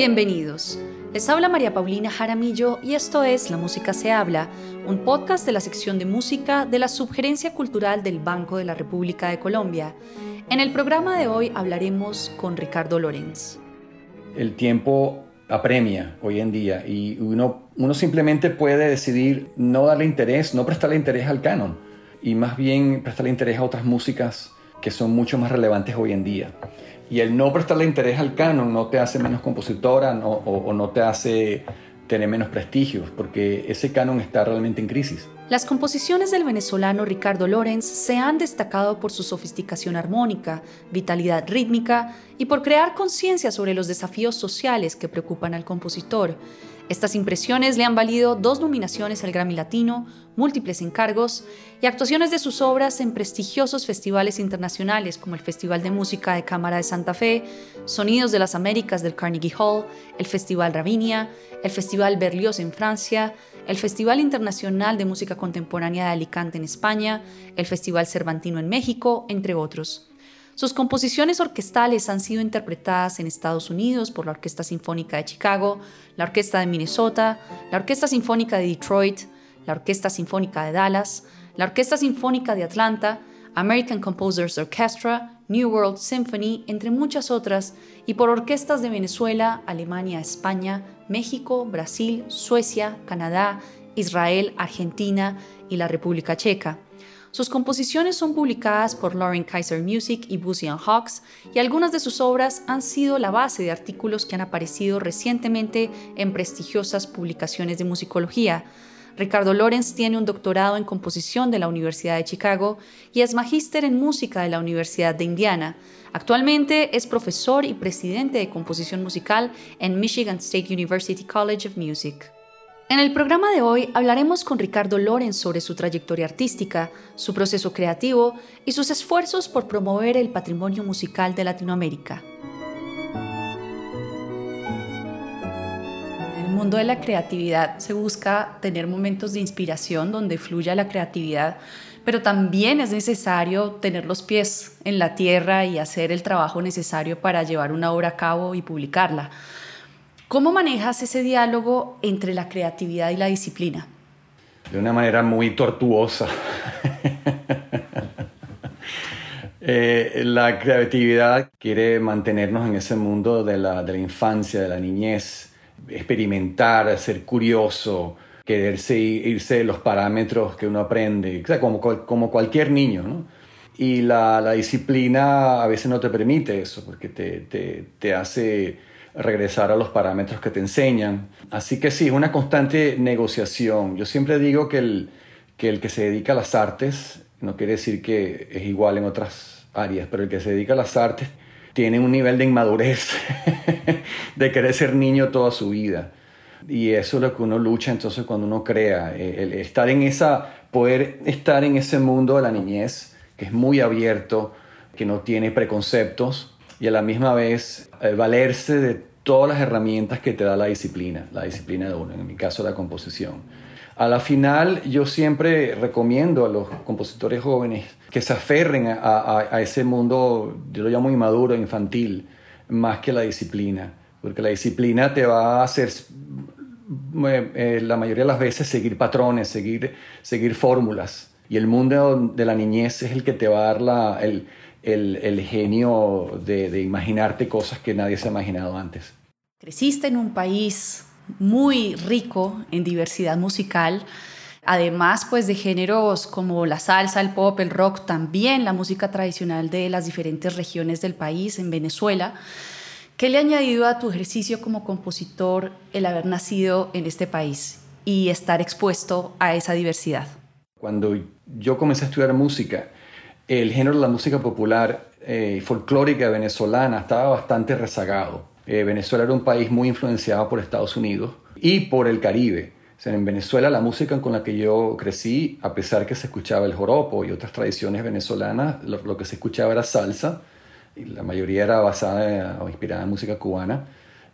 Bienvenidos. Les habla María Paulina Jaramillo y esto es La Música se habla, un podcast de la sección de música de la Subgerencia Cultural del Banco de la República de Colombia. En el programa de hoy hablaremos con Ricardo Lorenz. El tiempo apremia hoy en día y uno, uno simplemente puede decidir no darle interés, no prestarle interés al canon y más bien prestarle interés a otras músicas que son mucho más relevantes hoy en día. Y el no prestarle interés al canon no te hace menos compositora o, no te hace tener menos prestigio, porque ese canon está realmente en crisis. Las composiciones del venezolano Ricardo Lorenz se han destacado por su sofisticación armónica, vitalidad rítmica y por crear conciencia sobre los desafíos sociales que preocupan al compositor. Estas impresiones le han valido dos nominaciones al Grammy Latino, múltiples encargos y actuaciones de sus obras en prestigiosos festivales internacionales como el Festival de Música de Cámara de Santa Fe, Sonidos de las Américas del Carnegie Hall, el Festival Ravinia, el Festival Berlioz en Francia, el Festival Internacional de Música Contemporánea de Alicante en España, el Festival Cervantino en México, entre otros. Sus composiciones orquestales han sido interpretadas en Estados Unidos por la Orquesta Sinfónica de Chicago, la Orquesta de Minnesota, la Orquesta Sinfónica de Detroit, la Orquesta Sinfónica de Dallas, la Orquesta Sinfónica de Atlanta, American Composers Orchestra, New World Symphony, entre muchas otras, y por orquestas de Venezuela, Alemania, España, México, Brasil, Suecia, Canadá, Israel, Argentina y la República Checa. Sus composiciones son publicadas por Lauren Kaiser Music y Boozy Hawks y algunas de sus obras han sido la base de artículos que han aparecido recientemente en prestigiosas publicaciones de musicología. Ricardo Lorenz tiene un doctorado en composición de la Universidad de Chicago y es magíster en música de la Universidad de Indiana. Actualmente es profesor y presidente de composición musical en Michigan State University College of Music. En el programa de hoy hablaremos con Ricardo Lorenz sobre su trayectoria artística, su proceso creativo y sus esfuerzos por promover el patrimonio musical de Latinoamérica. En el mundo de la creatividad se busca tener momentos de inspiración donde fluya la creatividad, pero también es necesario tener los pies en la tierra y hacer el trabajo necesario para llevar una obra a cabo y publicarla. ¿Cómo manejas ese diálogo entre la creatividad y la disciplina? De una manera muy tortuosa. Eh, la creatividad quiere mantenernos en ese mundo de la, infancia, de la niñez, experimentar, ser curioso, quererse irse de los parámetros que uno aprende, como, como cualquier niño. Y la, disciplina a veces no te permite eso, porque te, te hace regresar a los parámetros que te enseñan. Así que sí, es una constante negociación. Yo siempre digo que el, que el que se dedica a las artes, no quiere decir que es igual en otras áreas, pero el que se dedica a las artes tiene un nivel de inmadurez, de querer ser niño toda su vida. Y eso es lo que uno lucha entonces cuando uno crea, el estar en esa, poder estar en ese mundo de la niñez, que es muy abierto, que no tiene preconceptos, y a la misma vez eh, valerse de todas las herramientas que te da la disciplina, la disciplina de uno, en mi caso la composición. A la final yo siempre recomiendo a los compositores jóvenes que se aferren a, ese mundo, yo lo llamo inmaduro, infantil, más que la disciplina, porque la disciplina te va a hacer eh, eh, la mayoría de las veces seguir patrones, seguir, seguir fórmulas. Y el mundo de la niñez es el que te va a dar la, el, genio de, imaginarte cosas que nadie se ha imaginado antes. Creciste en un país muy rico en diversidad musical, además pues de géneros como la salsa, el pop, el rock, también la música tradicional de las diferentes regiones del país, en Venezuela. ¿Qué le ha añadido a tu ejercicio como compositor el haber nacido en este país y estar expuesto a esa diversidad? Cuando yo comencé a estudiar música, el género de la música popular eh, folclórica venezolana estaba bastante rezagado. Eh, Venezuela era un país muy influenciado por Estados Unidos y por el Caribe. en Venezuela la música con la que yo crecí, a pesar que se escuchaba el joropo y otras tradiciones venezolanas, lo, que se escuchaba era salsa, y la mayoría era basada o inspirada en música cubana,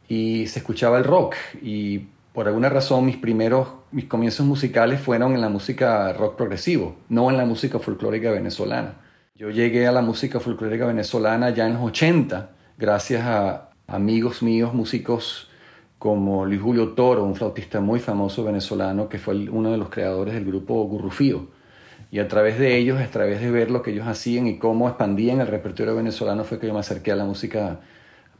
y se escuchaba el rock. Y por alguna razón mis primeros, mis comienzos musicales fueron en la música rock progresivo, no en la música folclórica venezolana. Yo llegué a la música folclórica venezolana ya en los 80, gracias a amigos míos, músicos como Luis Julio Toro, un flautista muy famoso venezolano que fue uno de los creadores del grupo Gurrufío. Y a través de ellos, a través de ver lo que ellos hacían y cómo expandían el repertorio venezolano, fue que yo me acerqué a la música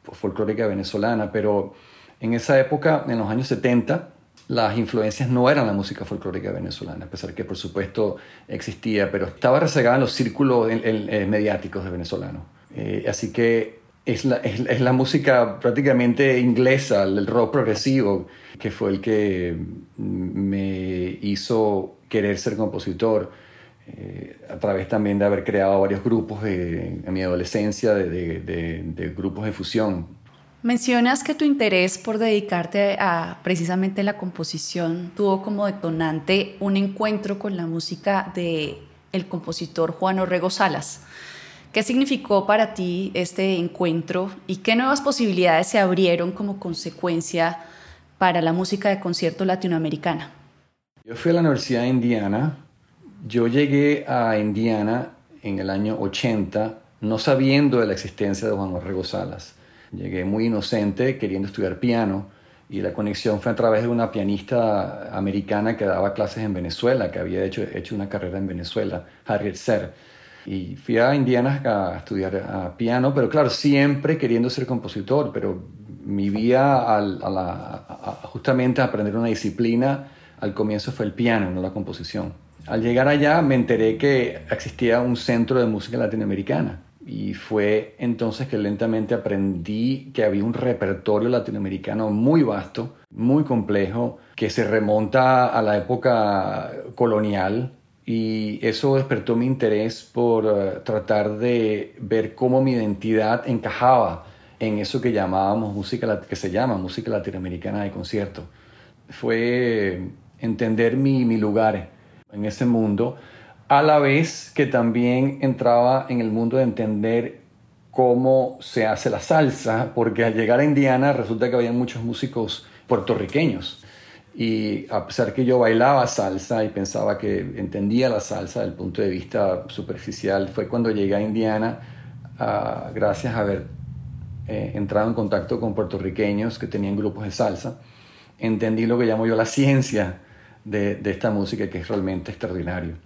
folclórica venezolana. Pero en esa época, en los años 70, las influencias no eran la música folclórica venezolana, a pesar que por supuesto existía, pero estaba rezagada en los círculos eh, mediáticos de venezolanos. Eh, así que es la, es, la, música prácticamente inglesa, el rock progresivo, que fue el que me hizo querer ser compositor, eh, a través también de haber creado varios grupos en mi adolescencia, de, de grupos de fusión Mencionas que tu interés por dedicarte a precisamente la composición tuvo como detonante un encuentro con la música de el compositor Juan Orrego Salas. ¿Qué significó para ti este encuentro y qué nuevas posibilidades se abrieron como consecuencia para la música de concierto latinoamericana? Yo fui a la Universidad de Indiana. Yo llegué a Indiana en el año 80 no sabiendo de la existencia de Juan Orrego Salas. Llegué muy inocente queriendo estudiar piano y la conexión fue a través de una pianista americana que daba clases en Venezuela, que había hecho, hecho una carrera en Venezuela, Harriet Ser. Y fui a Indiana a estudiar piano, pero claro, siempre queriendo ser compositor, pero mi vía a la, justamente a aprender una disciplina al comienzo fue el piano, no la composición. Al llegar allá me enteré que existía un centro de música latinoamericana y fue entonces que lentamente aprendí que había un repertorio latinoamericano muy vasto, muy complejo, que se remonta a la época colonial y eso despertó mi interés por eh, tratar de ver cómo mi identidad encajaba en eso que llamábamos música que se llama música latinoamericana de concierto. Fue entender mi, mi lugar en ese mundo a la vez que también entraba en el mundo de entender cómo se hace la salsa, porque al llegar a Indiana resulta que había muchos músicos puertorriqueños. Y a pesar que yo bailaba salsa y pensaba que entendía la salsa desde el punto de vista superficial, fue cuando llegué a Indiana, ah, gracias a haber eh, entrado en contacto con puertorriqueños que tenían grupos de salsa, entendí lo que llamo yo la ciencia de, de esta música, que es realmente extraordinario.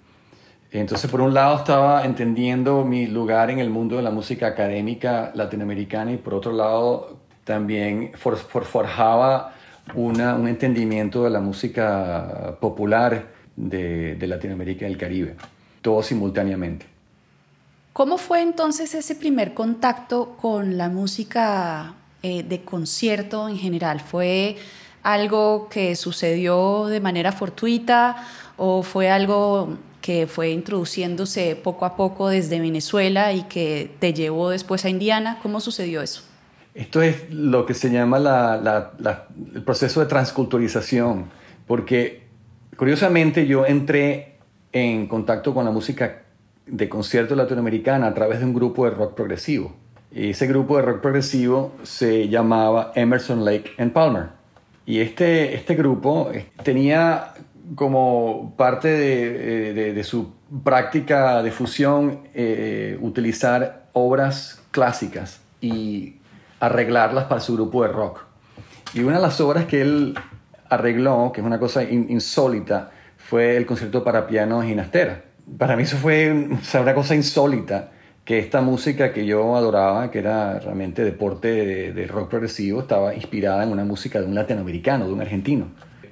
Entonces, por un lado estaba entendiendo mi lugar en el mundo de la música académica latinoamericana y por otro lado también forjaba una, un entendimiento de la música popular de, de Latinoamérica y el Caribe, todo simultáneamente. ¿Cómo fue entonces ese primer contacto con la música eh, de concierto en general? ¿Fue algo que sucedió de manera fortuita o fue algo que fue introduciéndose poco a poco desde Venezuela y que te llevó después a Indiana. ¿Cómo sucedió eso? Esto es lo que se llama el proceso de transculturización, porque curiosamente yo entré en contacto con la música de concierto latinoamericana a través de un grupo de rock progresivo. Ese grupo de rock progresivo se llamaba Emerson Lake and Palmer. Y este, este grupo tenía como parte de, eh, su práctica de fusión eh, utilizar obras clásicas y arreglarlas para su grupo de rock. Y una de las obras que él arregló, que es una cosa insólita, fue el concierto para piano de Ginastera. Para mí eso fue una cosa insólita, que esta música que yo adoraba, que era realmente deporte de rock progresivo, estaba inspirada en una música de un latinoamericano, de un argentino.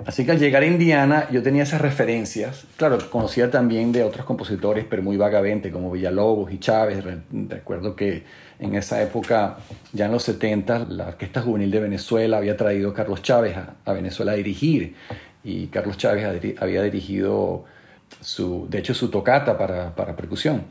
Así que al llegar a Indiana yo tenía esas referencias. Claro, conocía también de otros compositores, pero muy vagamente, como Villalobos y Chávez. Recuerdo que en esa época, ya en los 70, la Orquesta Juvenil de Venezuela había traído a Carlos Chávez a, Venezuela a dirigir. Y Carlos Chávez había dirigido, su, de hecho, su tocata para, para percusión.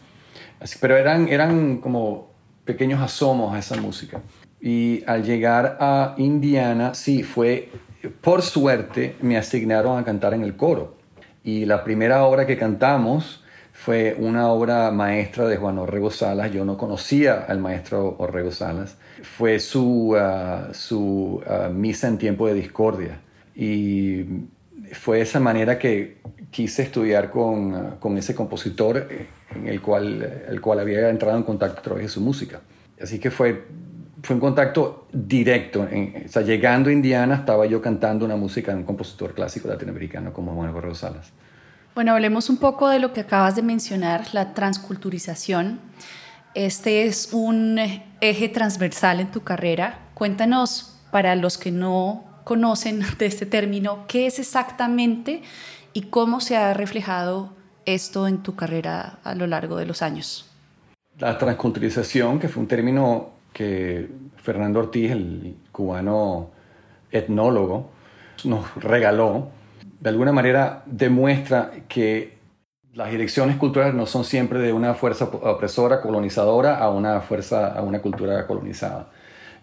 Pero eran, eran como pequeños asomos a esa música. Y al llegar a Indiana, sí, fue por suerte me asignaron a cantar en el coro. Y la primera obra que cantamos fue una obra maestra de Juan Orrego Salas. Yo no conocía al maestro Orrego Salas. Fue su, uh, su uh, misa en tiempo de discordia. Y fue esa manera que quise estudiar con, uh, con ese compositor eh, en el cual, el cual había entrado en contacto a través de su música. Así que fue fue un contacto directo. o sea, llegando a Indiana estaba yo cantando una música de un compositor clásico latinoamericano como Juan Correo Salas. Bueno, hablemos un poco de lo que acabas de mencionar, la transculturización. Este es un eje transversal en tu carrera. Cuéntanos, para los que no conocen de este término, qué es exactamente y cómo se ha reflejado esto en tu carrera a lo largo de los años. La transculturización, que fue un término que Fernando Ortiz, el cubano etnólogo, nos regaló, de alguna manera demuestra que las direcciones culturales no son siempre de una fuerza opresora, colonizadora, a una fuerza, a una cultura colonizada.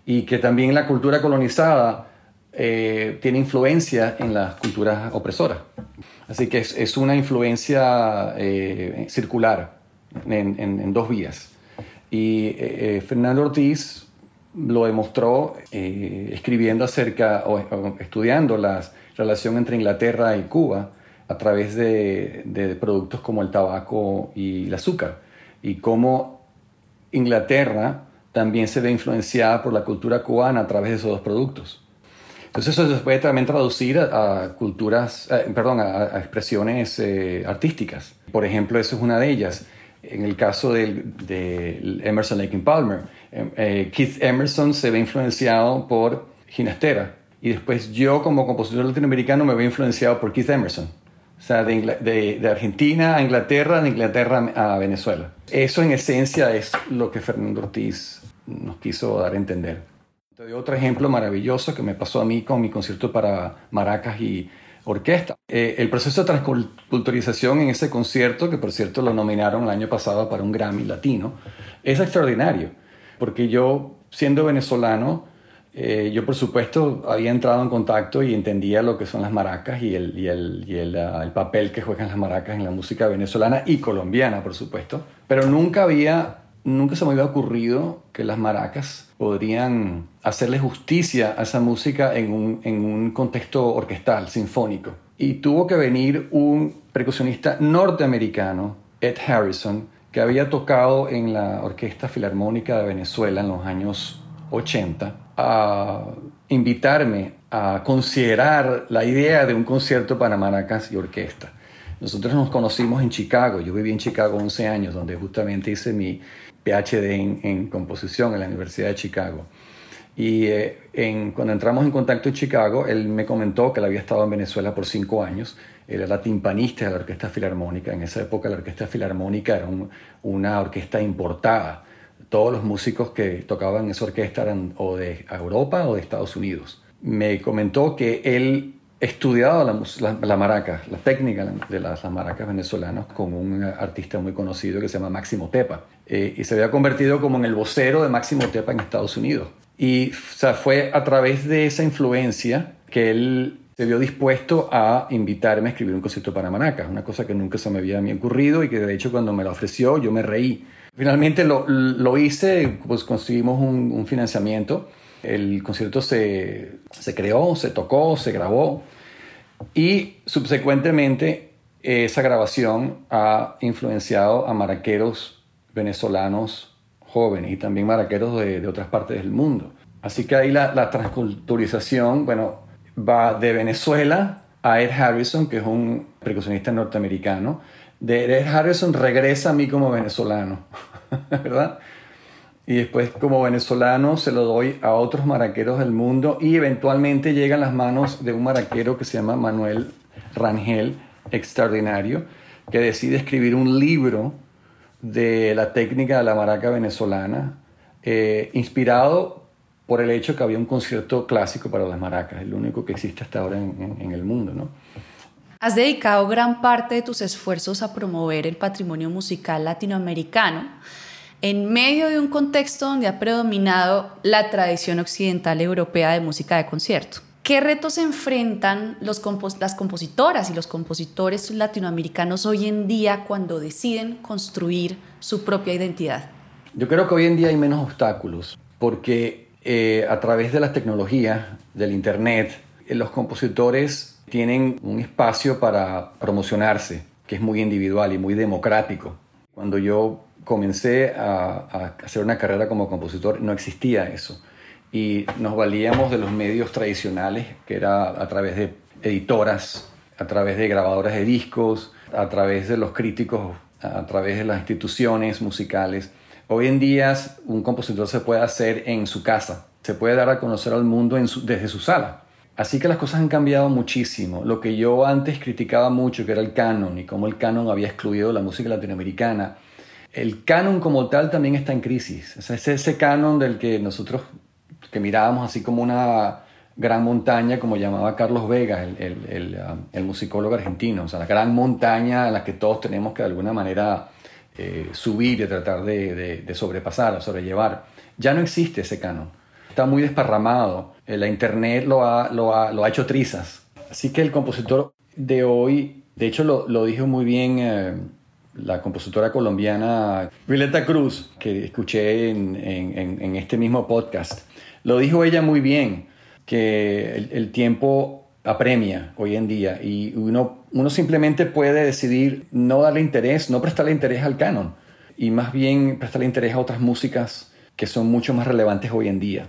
Y que también la cultura colonizada eh, tiene influencia en las culturas opresoras. Así que es, una influencia eh, circular en, dos vías. Y eh, Fernando Ortiz lo demostró escribiendo acerca o, estudiando la relación entre Inglaterra y Cuba a través de, productos como el tabaco y el azúcar. Y cómo Inglaterra también se ve influenciada por la cultura cubana a través de esos dos productos. Entonces eso se puede también traducir a, culturas, eh, perdón, a, expresiones eh, artísticas. Por ejemplo, eso es una de ellas. En el caso de, Emerson Lake Palmer, em, eh, Keith Emerson se ve influenciado por Ginastera y después yo como compositor latinoamericano me veo influenciado por Keith Emerson. O sea, de, de, Argentina a Inglaterra, de Inglaterra a Venezuela. Eso en esencia es lo que Fernando Ortiz nos quiso dar a entender. Te doy otro ejemplo maravilloso que me pasó a mí con mi concierto para maracas y orquesta. Eh, el proceso de transculturización en ese concierto, que por cierto lo nominaron el año pasado para un Grammy latino, es extraordinario, porque yo, siendo venezolano, eh, yo por supuesto había entrado en contacto y entendía lo que son las maracas y, el, y, el, y ah, el, papel que juegan las maracas en la música venezolana y colombiana, por supuesto, pero nunca había, nunca se me había ocurrido que las maracas podrían hacerle justicia a esa música en un, en un contexto orquestal, sinfónico. Y tuvo que venir un percusionista norteamericano, Ed Harrison, que había tocado en la Orquesta Filarmónica de Venezuela en los años 80, a invitarme a considerar la idea de un concierto para maracas y orquesta. Nosotros nos conocimos en Chicago, yo viví en Chicago 11 años, donde justamente hice mi, PhD en, composición en la Universidad de Chicago. Y eh, en, cuando entramos en contacto en Chicago, él me comentó que él había estado en Venezuela por cinco años. Él era timpanista de la Orquesta Filarmónica. En esa época la Orquesta Filarmónica era una orquesta importada. Todos los músicos que tocaban en esa orquesta eran o de Europa o de Estados Unidos. Me comentó que él estudiado la, la, maraca, la técnica de las, maracas venezolanas con un artista muy conocido que se llama Máximo Tepa. Eh, y se había convertido como en el vocero de Máximo Tepa en Estados Unidos. Y o fue a través de esa influencia que él se vio dispuesto a invitarme a escribir un concierto para maracas, una cosa que nunca se me había ocurrido y que de hecho cuando me lo ofreció yo me reí. Finalmente lo, lo hice, pues conseguimos un, un financiamiento el concierto se, se, creó, se tocó, se grabó y subsecuentemente esa grabación ha influenciado a maraqueros venezolanos jóvenes y también maraqueros de, otras partes del mundo. Así que ahí la, la, transculturización, bueno, va de Venezuela a Ed Harrison, que es un percusionista norteamericano. De Ed Harrison regresa a mí como venezolano, ¿verdad? Y después como venezolano se lo doy a otros maraqueros del mundo y eventualmente llega a las manos de un maraquero que se llama Manuel Rangel, extraordinario, que decide escribir un libro de la técnica de la maraca venezolana, eh, inspirado por el hecho que había un concierto clásico para las maracas, el único que existe hasta ahora en, en el mundo. ¿no? Has dedicado gran parte de tus esfuerzos a promover el patrimonio musical latinoamericano en medio de un contexto donde ha predominado la tradición occidental europea de música de concierto. ¿Qué retos enfrentan las compositoras y los compositores latinoamericanos hoy en día cuando deciden construir su propia identidad? Yo creo que hoy en día hay menos obstáculos porque eh, a través de las tecnologías, del Internet, eh, los compositores tienen un espacio para promocionarse que es muy individual y muy democrático. Cuando yo comencé a, hacer una carrera como compositor, no existía eso. y nos valíamos de los medios tradicionales, que era a través de editoras, a través de grabadoras de discos, a través de los críticos, a través de las instituciones musicales. Hoy en día un compositor se puede hacer en su casa, se puede dar a conocer al mundo desde su sala. Así que las cosas han cambiado muchísimo. Lo que yo antes criticaba mucho, que era el canon y cómo el canon había excluido la música latinoamericana, el canon como tal también está en crisis. es ese canon del que nosotros que mirábamos así como una gran montaña, como llamaba Carlos Vega, el, um, musicólogo argentino. O sea, la gran montaña a la que todos tenemos que de alguna manera eh, subir y tratar de, sobrepasar o sobrellevar. Ya no existe ese canon. Está muy desparramado. Eh, la internet lo ha, lo, ha, hecho trizas. Así que el compositor de hoy, de hecho lo, lo dijo muy bien eh, la compositora colombiana Violeta Cruz, que escuché en, este mismo podcast. Lo dijo ella muy bien, que el, tiempo apremia hoy en día y uno, simplemente puede decidir no darle interés, no prestarle interés al canon y más bien prestarle interés a otras músicas que son mucho más relevantes hoy en día.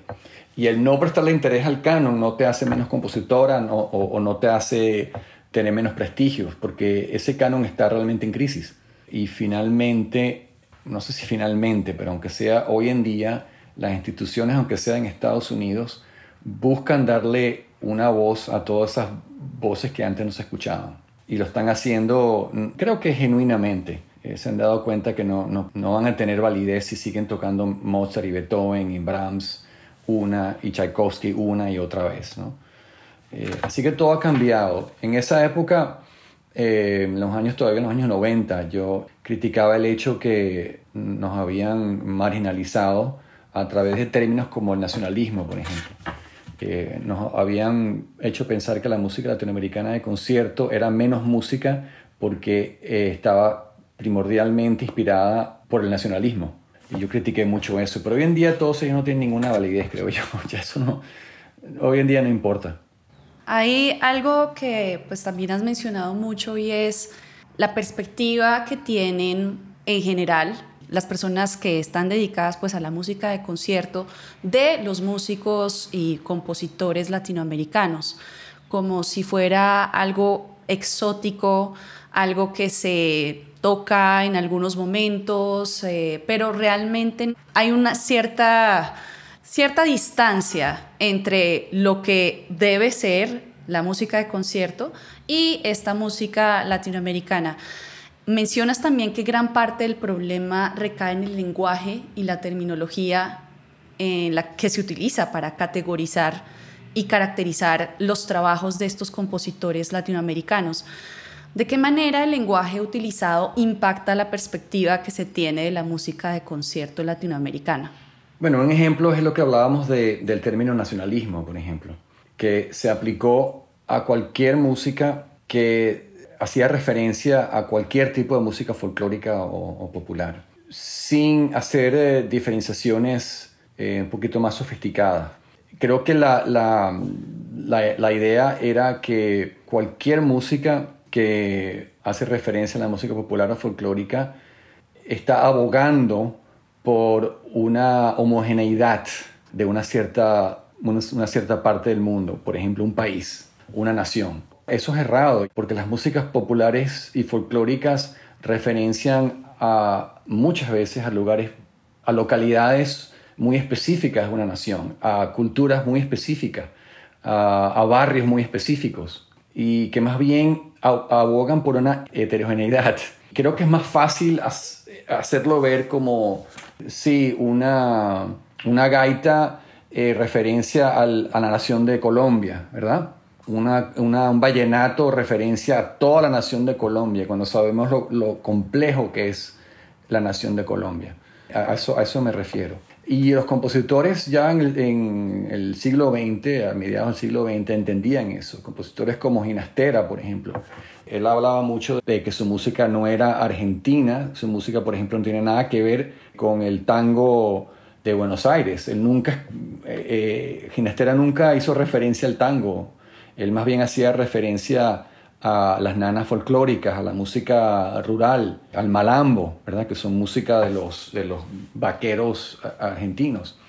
Y el no prestarle interés al canon no te hace menos compositora o, o no te hace tener menos prestigio, porque ese canon está realmente en crisis. Y finalmente, no sé si finalmente, pero aunque sea hoy en día, las instituciones, aunque sea en Estados Unidos, buscan darle una voz a todas esas voces que antes no se escuchaban. Y lo están haciendo, creo que genuinamente. Eh, se han dado cuenta que no, no, no, van a tener validez si siguen tocando Mozart y Beethoven y Brahms una y Tchaikovsky una y otra vez. ¿no? Eh, así que todo ha cambiado. En esa época eh, en los años todavía en los años 90 yo criticaba el hecho que nos habían marginalizado a través de términos como el nacionalismo, por ejemplo. que nos habían hecho pensar que la música latinoamericana de concierto era menos música porque eh, estaba primordialmente inspirada por el nacionalismo. Y yo critiqué mucho eso. Pero hoy en día todos ellos no tienen ninguna validez, creo yo. Ya eso no, hoy en día no importa. Hay algo que pues también has mencionado mucho y es la perspectiva que tienen en general las personas que están dedicadas pues a la música de concierto de los músicos y compositores latinoamericanos, como si fuera algo exótico, algo que se toca en algunos momentos, eh, pero realmente hay una cierta cierta distancia entre lo que debe ser la música de concierto y esta música latinoamericana. Mencionas también que gran parte del problema recae en el lenguaje y la terminología en la que se utiliza para categorizar y caracterizar los trabajos de estos compositores latinoamericanos. ¿De qué manera el lenguaje utilizado impacta la perspectiva que se tiene de la música de concierto latinoamericana? Bueno, un ejemplo es lo que hablábamos del término nacionalismo, por ejemplo, que se aplicó a cualquier música que hacía referencia a cualquier tipo de música folclórica o, popular, sin hacer eh, diferenciaciones eh, un poquito más sofisticadas. Creo que la, la, la idea era que cualquier música que hace referencia a la música popular o folclórica está abogando por una homogeneidad de una cierta, una, cierta parte del mundo, por ejemplo, un país, una nación. Eso es errado, porque las músicas populares y folclóricas referencian a muchas veces a lugares, a localidades muy específicas de una nación, a culturas muy específicas, a, barrios muy específicos, y que más bien abogan por una heterogeneidad. Creo que es más fácil hacerlo ver como Sí, una, una gaita eh, referencia a la nación de Colombia, ¿verdad? Una, un vallenato referencia a toda la nación de Colombia, cuando sabemos lo, complejo que es la nación de Colombia. A eso, a eso me refiero. Y los compositores ya en el, en el, siglo XX, a mediados del siglo XX, entendían eso. Compositores como Ginastera, por ejemplo, él hablaba mucho de que su música no era argentina, su música, por ejemplo, no tiene nada que ver con el tango de Buenos Aires. Él nunca, eh, eh, Ginastera nunca hizo referencia al tango, él más bien hacía referencia a las nanas folclóricas, a la música rural, al malambo, ¿verdad? que son música de los, de los vaqueros argentinos.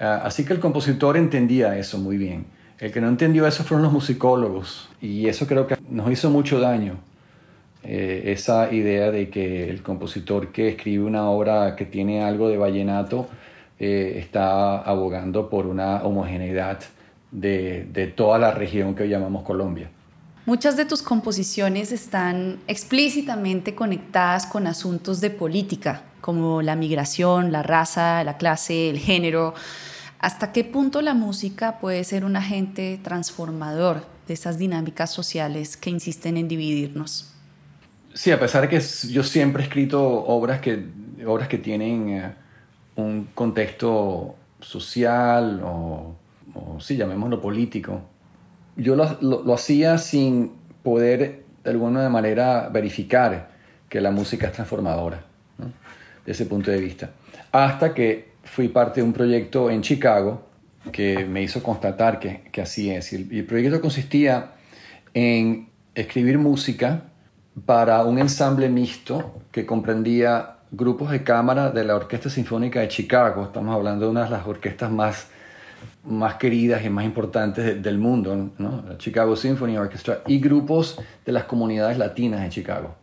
Ah, así que el compositor entendía eso muy bien. El que no entendió eso fueron los musicólogos y eso creo que nos hizo mucho daño. Eh, esa idea de que el compositor que escribe una obra que tiene algo de vallenato eh, está abogando por una homogeneidad de, de toda la región que hoy llamamos Colombia. Muchas de tus composiciones están explícitamente conectadas con asuntos de política, como la migración, la raza, la clase, el género. ¿Hasta qué punto la música puede ser un agente transformador de esas dinámicas sociales que insisten en dividirnos? Sí, a pesar de que yo siempre he escrito obras que, obras que tienen eh, un contexto social o, o sí, llamémoslo político, yo lo, hacía sin poder de alguna manera verificar que la música es transformadora, desde ese punto de vista. Hasta que fui parte de un proyecto en Chicago que me hizo constatar que, que así es. El, proyecto consistía en escribir música para un ensamble mixto que comprendía grupos de cámara de la Orquesta Sinfónica de Chicago. Estamos hablando de una de las orquestas más más queridas y más importantes del mundo, la Chicago Symphony Orchestra, y grupos de las comunidades latinas de Chicago,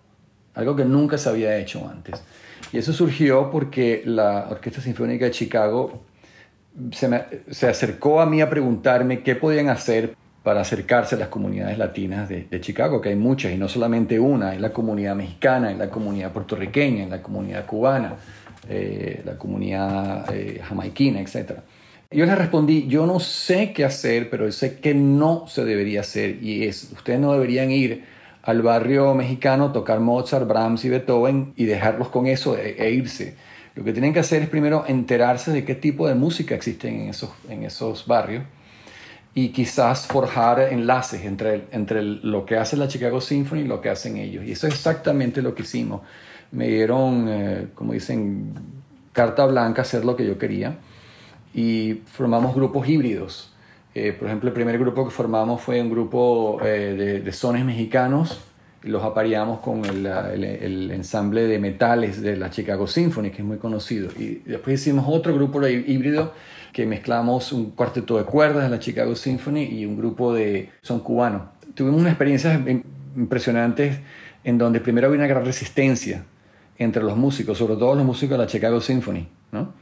algo que nunca se había hecho antes. Y eso surgió porque la Orquesta Sinfónica de Chicago se, se acercó a mí a preguntarme qué podían hacer para acercarse a las comunidades latinas de, Chicago, que hay muchas, y no solamente una, hay la comunidad mexicana, hay la comunidad puertorriqueña, hay la comunidad cubana, eh, la comunidad eh, jamaiquina, etc. Yo le respondí, yo no sé qué hacer, pero sé que no se debería hacer y es, ustedes no deberían ir al barrio mexicano, tocar Mozart, Brahms y Beethoven y dejarlos con eso e, e, irse. Lo que tienen que hacer es primero enterarse de qué tipo de música existen en esos, en esos barrios y quizás forjar enlaces entre, entre lo que hace la Chicago Symphony y lo que hacen ellos. Y eso es exactamente lo que hicimos. Me dieron, eh, como dicen, carta blanca, hacer lo que yo quería y formamos grupos híbridos. Eh, por ejemplo, el primer grupo que formamos fue un grupo eh, de, de, sones mexicanos los apareamos con el, el, ensamble de metales de la Chicago Symphony, que es muy conocido. Y después hicimos otro grupo híbrido que mezclamos un cuarteto de cuerdas de la Chicago Symphony y un grupo de son cubanos. Tuvimos una experiencia impresionante en donde primero había una gran resistencia entre los músicos, sobre todo los músicos de la Chicago Symphony, ¿no?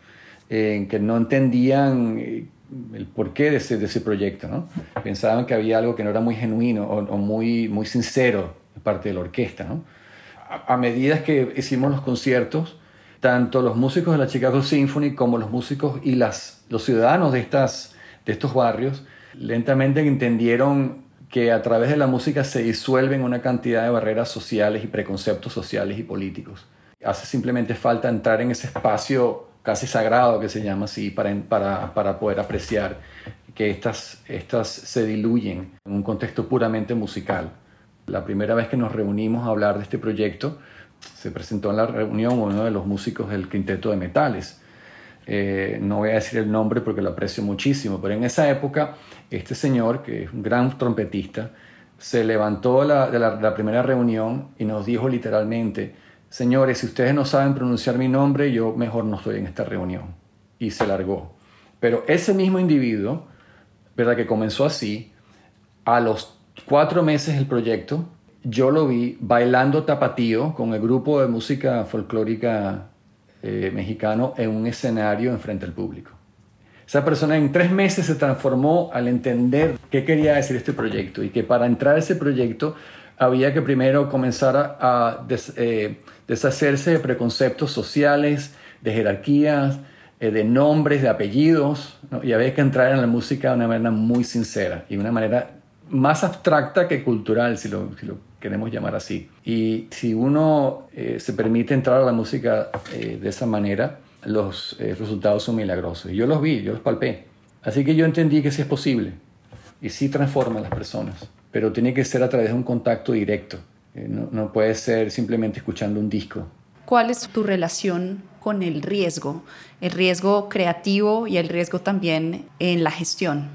en que no entendían eh, el porqué de ese, de ese proyecto, ¿no? Pensaban que había algo que no era muy genuino o, muy, muy sincero de parte de la orquesta. A, a, medida que hicimos los conciertos, tanto los músicos de la Chicago Symphony como los músicos y las, los ciudadanos de, estas, de estos barrios lentamente entendieron que a través de la música se disuelven una cantidad de barreras sociales y preconceptos sociales y políticos. Hace simplemente falta entrar en ese espacio casi sagrado que se llama así, para, para, para poder apreciar que estas, estas se diluyen en un contexto puramente musical. La primera vez que nos reunimos a hablar de este proyecto, se presentó en la reunión uno de los músicos del Quinteto de Metales. Eh, no voy a decir el nombre porque lo aprecio muchísimo, pero en esa época este señor, que es un gran trompetista, se levantó la, de la primera reunión y nos dijo literalmente, señores, si ustedes no saben pronunciar mi nombre, yo mejor no estoy en esta reunión. Y se largó. Pero ese mismo individuo, ¿verdad? Que comenzó así, a los cuatro meses del proyecto, yo lo vi bailando tapatío con el grupo de música folclórica eh, mexicano en un escenario enfrente al público. Esa persona en tres meses se transformó al entender qué quería decir este proyecto y que para entrar a ese proyecto había que primero comenzar a, eh, deshacerse de preconceptos sociales, de jerarquías, eh, de nombres, de apellidos, y había que entrar en la música de una manera muy sincera y de una manera más abstracta que cultural, si lo, queremos llamar así. Y si uno eh, se permite entrar a la música de esa manera, los resultados son milagrosos. Yo los vi, yo los palpé. Así que yo entendí que sí es posible y sí transforma a las personas pero tiene que ser a través de un contacto directo. Eh, no, puede ser simplemente escuchando un disco. ¿Cuál es tu relación con el riesgo? El riesgo creativo y el riesgo también en la gestión.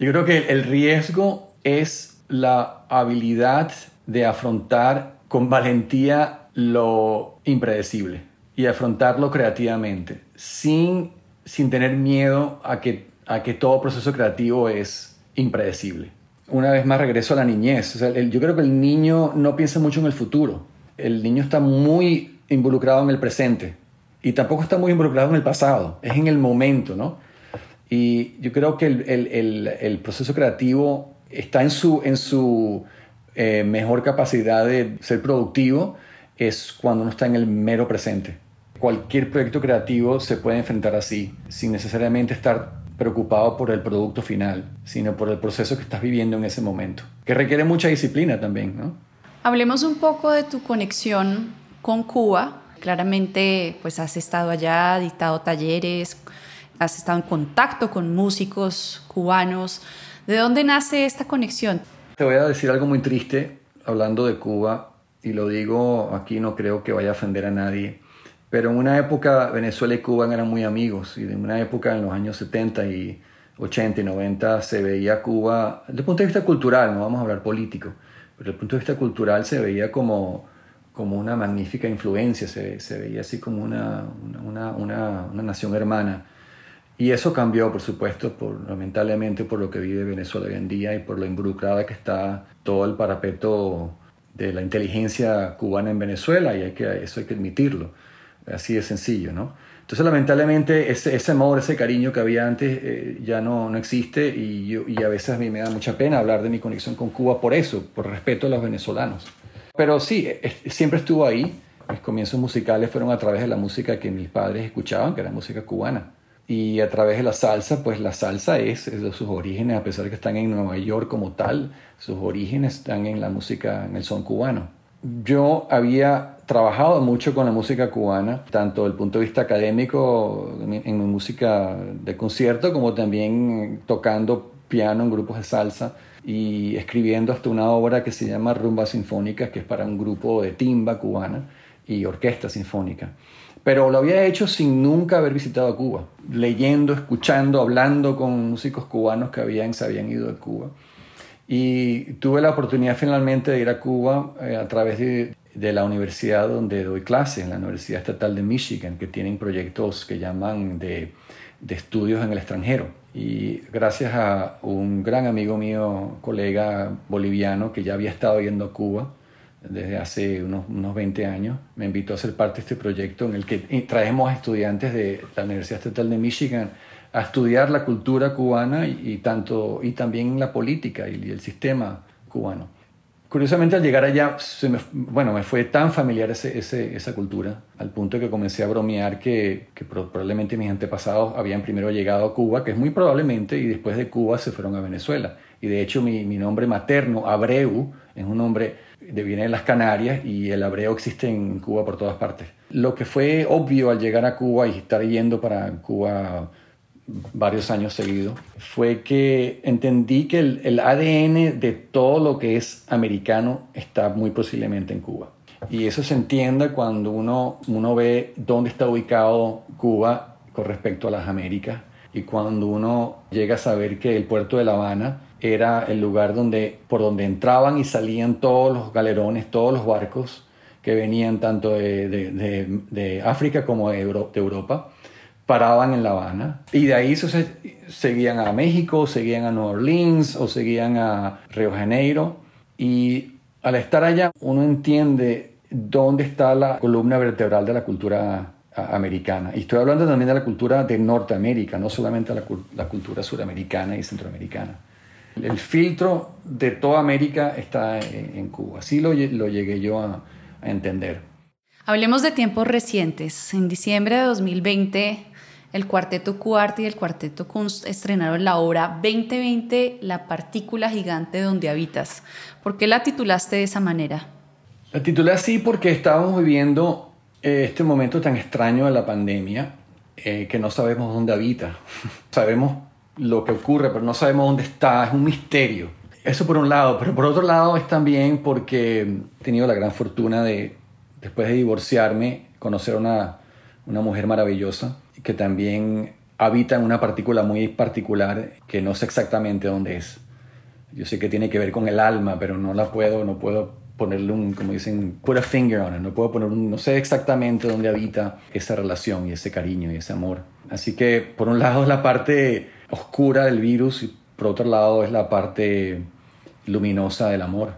Yo creo que el riesgo es la habilidad de afrontar con valentía lo impredecible y afrontarlo creativamente, sin sin tener miedo a que, a que todo proceso creativo es impredecible. Una vez más regreso a la niñez. yo creo que el niño no piensa mucho en el futuro. El niño está muy involucrado en el presente y tampoco está muy involucrado en el pasado. Es en el momento, ¿no? Y yo creo que el, el, el, proceso creativo está en su, en su eh, mejor capacidad de ser productivo es cuando uno está en el mero presente. Cualquier proyecto creativo se puede enfrentar así, sin necesariamente estar preocupado por el producto final, sino por el proceso que estás viviendo en ese momento, que requiere mucha disciplina también, ¿no? Hablemos un poco de tu conexión con Cuba. Claramente, pues has estado allá, dictado talleres, has estado en contacto con músicos cubanos. ¿De dónde nace esta conexión? Te voy a decir algo muy triste hablando de Cuba, y lo digo aquí, no creo que vaya a ofender a nadie. Pero en una época Venezuela y Cuba eran muy amigos y en una época en los años 70 y 80 y 90 se veía Cuba, desde el punto de vista cultural, no vamos a hablar político, pero desde el punto de vista cultural se veía como, como una magnífica influencia, se, se veía así como una, una, una, una, nación hermana. Y eso cambió, por supuesto, por, lamentablemente por lo que vive Venezuela hoy en día y por lo involucrada que está todo el parapeto de la inteligencia cubana en Venezuela, y hay que, eso hay que admitirlo. Así de sencillo, ¿no? Entonces, lamentablemente, ese, amor, ese cariño que había antes eh, ya no, no existe y, yo, y a veces a mí me da mucha pena hablar de mi conexión con Cuba por eso, por respeto a los venezolanos. Pero sí, siempre estuvo ahí. Mis comienzos musicales fueron a través de la música que mis padres escuchaban, que era música cubana. Y a través de la salsa, pues la salsa es, es de sus orígenes, a pesar de que están en Nueva York como tal, sus orígenes están en la música, en el son cubano. Yo había trabajado mucho con la música cubana, tanto desde el punto de vista académico, en música de concierto, como también tocando piano en grupos de salsa y escribiendo hasta una obra que se llama Rumba Sinfónica, que es para un grupo de timba cubana y orquesta sinfónica. Pero lo había hecho sin nunca haber visitado Cuba, leyendo, escuchando, hablando con músicos cubanos que habían, se habían ido de Cuba. Y tuve la oportunidad finalmente de ir a Cuba eh, a través de, de, la universidad donde doy clases, en la Universidad Estatal de Michigan, que tienen proyectos que llaman de, de estudios en el extranjero. Y gracias a un gran amigo mío, colega boliviano, que ya había estado yendo a Cuba desde hace unos, unos 20 años, me invitó a ser parte de este proyecto en el que traemos a estudiantes de la Universidad Estatal de Michigan a estudiar la cultura cubana y, tanto, y también la política y, el sistema cubano. Curiosamente, al llegar allá, se me, bueno, me fue tan familiar esa cultura, al punto que comencé a bromear que, probablemente mis antepasados habían primero llegado a Cuba, que es muy probablemente, y después de Cuba se fueron a Venezuela. Y de hecho, mi, nombre materno, Abreu, es un nombre de viene de las Canarias y el hebreo existe en Cuba por todas partes. Lo que fue obvio al llegar a Cuba y estar yendo para Cuba varios años seguidos, fue que entendí que el, ADN de todo lo que es americano está muy posiblemente en Cuba. Y eso se entiende cuando uno, uno ve dónde está ubicado Cuba con respecto a las Américas y cuando uno llega a saber que el puerto de La Habana era el lugar donde, por donde entraban y salían todos los galerones, todos los barcos que venían tanto de, de, de África como de Europa paraban en La Habana y de ahí se, seguían a México, seguían a Nueva Orleans o seguían a Río Janeiro y al estar allá uno entiende dónde está la columna vertebral de la cultura americana. Y estoy hablando también de la cultura de Norteamérica, no solamente la, la cultura suramericana y centroamericana. El filtro de toda América está en, Cuba. Así lo, lo llegué yo a, a entender. Hablemos de tiempos recientes. En diciembre de 2020 el Cuarteto Cuart y el Cuarteto Kunst estrenaron la obra 2020, La partícula gigante donde habitas. ¿Por qué la titulaste de esa manera? La titulé así porque estábamos viviendo eh, este momento tan extraño de la pandemia eh, que no sabemos dónde habita. sabemos lo que ocurre, pero no sabemos dónde está, es un misterio. Eso por un lado, pero por otro lado es también porque he tenido la gran fortuna de, después de divorciarme, conocer a una, una mujer maravillosa que también habita en una partícula muy particular que no sé exactamente dónde es. Yo sé que tiene que ver con el alma, pero no la puedo, no puedo ponerle un, como dicen, put a finger on it, no puedo poner un, no sé exactamente dónde habita esa relación y ese cariño y ese amor. Así que por un lado es la parte oscura del virus y por otro lado es la parte luminosa del amor.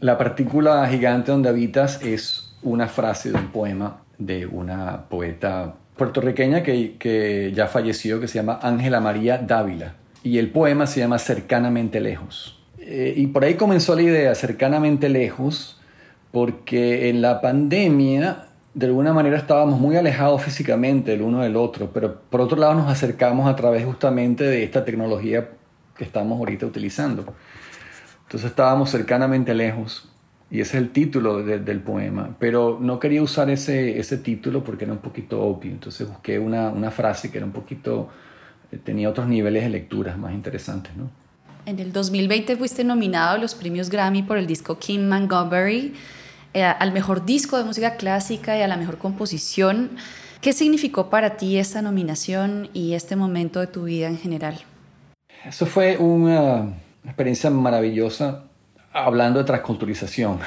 La partícula gigante donde habitas es una frase de un poema de una poeta puertorriqueña que, que ya falleció, que se llama Ángela María Dávila. Y el poema se llama Cercanamente Lejos. Eh, y por ahí comenzó la idea, cercanamente lejos, porque en la pandemia de alguna manera estábamos muy alejados físicamente el uno del otro, pero por otro lado nos acercamos a través justamente de esta tecnología que estamos ahorita utilizando. Entonces estábamos cercanamente lejos, y ese es el título del poema, pero no quería usar ese, ese título porque era un poquito obvio, entonces busqué una, una frase que era un poquito, eh, tenía otros niveles de lecturas más interesantes, ¿no? En el 2020 fuiste nominado a los premios Grammy por el disco King Montgomery, eh, al mejor disco de música clásica y a la mejor composición. ¿Qué significó para ti esta nominación y este momento de tu vida en general? Eso fue una experiencia maravillosa hablando de transculturización.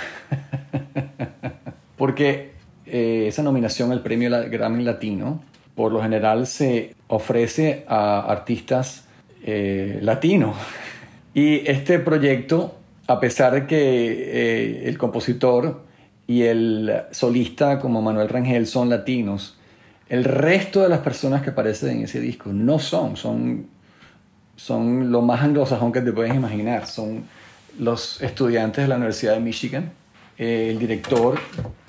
Porque eh, esa nominación al premio Grammy Latino, por lo general se ofrece a artistas eh, latinos y este proyecto, a pesar de que eh, el compositor y el solista como Manuel Rangel son latinos, el resto de las personas que aparecen en ese disco no son, son, son lo más anglosajón que te puedes imaginar, son los estudiantes de la Universidad de Michigan, eh, el director,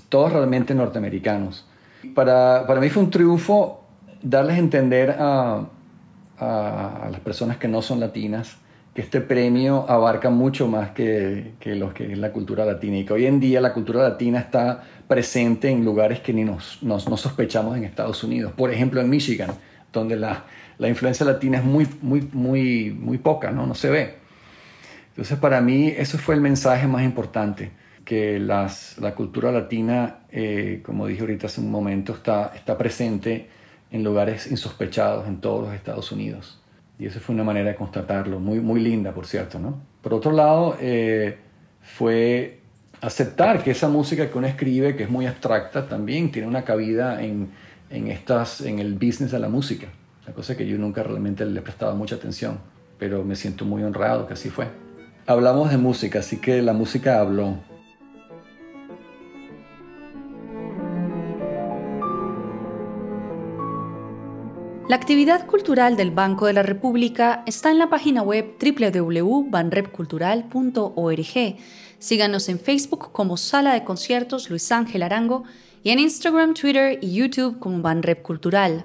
todos realmente norteamericanos. Para, para mí fue un triunfo darles a entender a, a las personas que no son latinas que este premio abarca mucho más que, que, lo que es la cultura latina y que hoy en día la cultura latina está presente en lugares que ni nos, nos, sospechamos en Estados Unidos. Por ejemplo, en Michigan, donde la, la, influencia latina es muy, muy, muy, muy poca, ¿no? no se ve. Entonces, para mí, eso fue el mensaje más importante, que las, la cultura latina, eh, como dije ahorita hace un momento, está, está presente en lugares insospechados en todos los Estados Unidos. Y eso fue una manera de constatarlo, muy, muy linda, por cierto, ¿no? Por otro lado, eh, fue aceptar que esa música que uno escribe, que es muy abstracta, también tiene una cabida en, en, estas, en el business de la música. Una cosa que yo nunca realmente le he prestado mucha atención, pero me siento muy honrado que así fue. Hablamos de música, así que la música habló. La actividad cultural del Banco de la República está en la página web www.banrepcultural.org. Síganos en Facebook como Sala de Conciertos Luis Ángel Arango y en Instagram, Twitter y YouTube como Banrep Cultural.